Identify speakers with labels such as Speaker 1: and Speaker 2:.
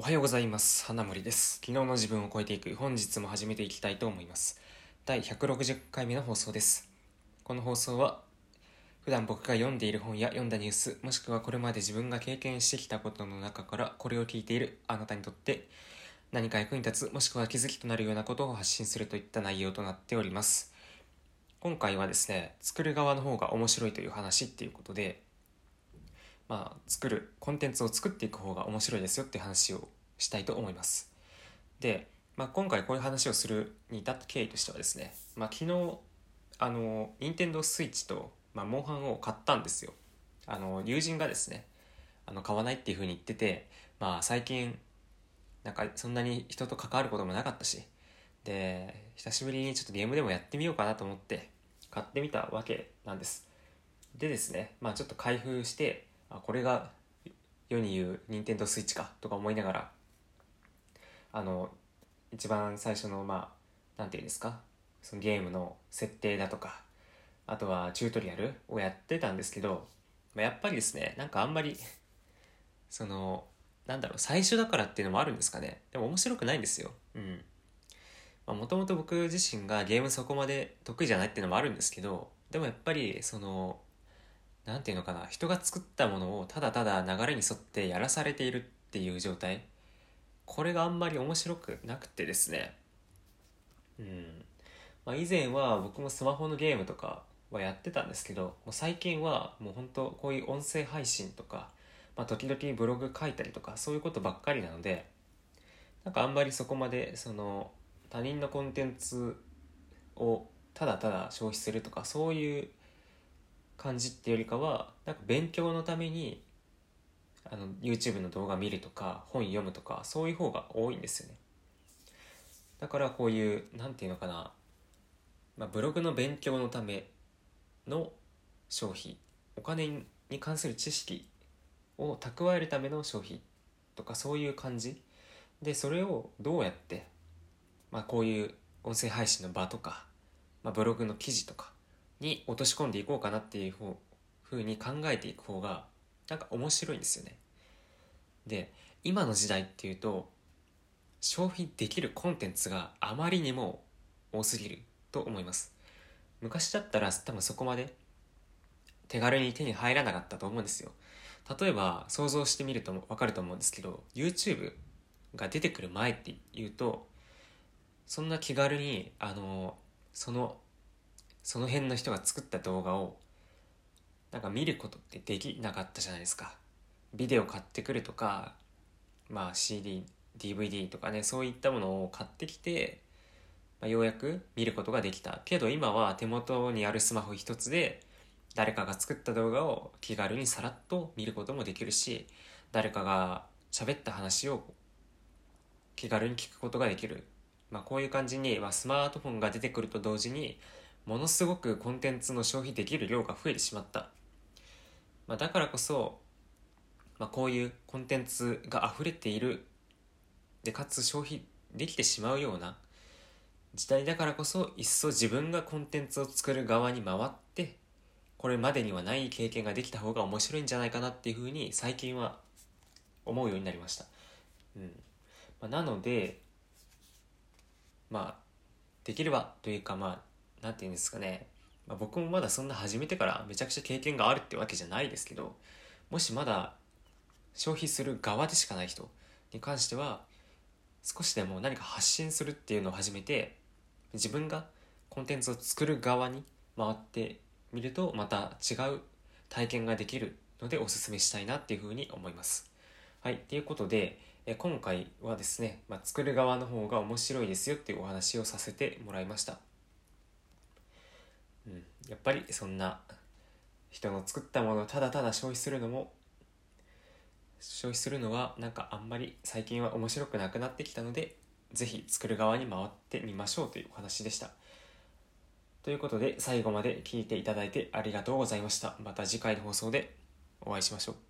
Speaker 1: おはようございます。花森です。昨日の自分を超えていく本日も始めていきたいと思います。第160回目の放送です。この放送は普段僕が読んでいる本や読んだニュースもしくはこれまで自分が経験してきたことの中からこれを聞いているあなたにとって何か役に立つもしくは気づきとなるようなことを発信するといった内容となっております。今回はですね作る側の方が面白いという話っていうことでまあ、作るコンテンツを作っていく方が面白いですよって話をしたいと思います。で、まあ、今回こういう話をするに至った経緯としてはですね、まあ、昨日あの任天堂スイッチと、まあ、モンハンを買ったんですよ。あの友人がですねあの買わないっていうふうに言ってて、まあ、最近なんかそんなに人と関わることもなかったしで久しぶりにちょっとゲームでもやってみようかなと思って買ってみたわけなんです。でですねまあちょっと開封してあこれが世に言う任天堂スイッチかとか思いながらあの一番最初のまあなんていうんですかそのゲームの設定だとかあとはチュートリアルをやってたんですけど、まあ、やっぱりですねなんかあんまりそのなんだろう最初だからっていうのもあるんですかね。でも面白くないんですよ。うん。もともと僕自身がゲームそこまで得意じゃないっていうのもあるんですけどでもやっぱりその何て言うのかな人が作ったものをただただ流れに沿ってやらされているっていう状態。これがあんまり面白くなくてですね。うん、まあ、以前は僕もスマホのゲームとかはやってたんですけどもう最近はもう本当こういう音声配信とか、まあ、時々ブログ書いたりとかそういうことばっかりなのでなんかあんまりそこまでその他人のコンテンツをただただ消費するとかそういう感じっていうよりかはなんか勉強のためにあの YouTube の動画見るとか本読むとかそういう方が多いんですよね。だからこういう何て言うのかな、まあ、ブログの勉強のための消費お金に関する知識を蓄えるための消費とかそういう感じ。でそれをどうやって、まあ、こういう音声配信の場とか、まあ、ブログの記事とかに落とし込んでいこうかなっていうふうに考えていく方がなんか面白いんですよね。で今の時代っていうと消費できるコンテンツがあまりにも多すぎると思います。昔だったら多分そこまで手軽に手に入らなかったと思うんですよ。例えば想像してみると分かると思うんですけど YouTube が出てくる前っていうとそんな気軽にあのそのその辺の人が作った動画をなんか見ることってできなかったじゃないですか。ビデオ買ってくるとかまあ CD DVD とかねそういったものを買ってきて、まあ、ようやく見ることができた。けど今は手元にあるスマホ一つで誰かが作った動画を気軽にさらっと見ることもできるし誰かが喋った話を気軽に聞くことができる、まあ、こういう感じに、まあ、スマートフォンが出てくると同時にものすごくコンテンツの消費できる量が増えてしまった、まあ、だからこそ、まあ、こういうコンテンツが溢れている。でかつ消費できてしまうような。時代だからこそ一層自分がコンテンツを作る側に回ってこれまでにはない経験ができた方が面白いんじゃないかなっていうふうに最近は思うようになりました、うん。まあ、なのでまあできればというかまあ何て言うんですかね、まあ、僕もまだそんな始めてからめちゃくちゃ経験があるってわけじゃないですけどもしまだ消費する側でしかない人に関しては少しでも何か発信するっていうのを始めて自分がコンテンツを作る側に回ってみるとまた違う体験ができるのでおすすめしたいなっていうふうに思います。はい、ということでえ今回はですね、まあ、作る側の方が面白いですよっていうお話をさせてもらいました。うん、やっぱりそんな人の作ったものをただただ消費するのも消費するのはなんかあんまり最近は面白くなくなってきたので是非作る側に回ってみましょうというお話でした。ということで最後まで聞いていただいてありがとうございました。また次回の放送でお会いしましょう。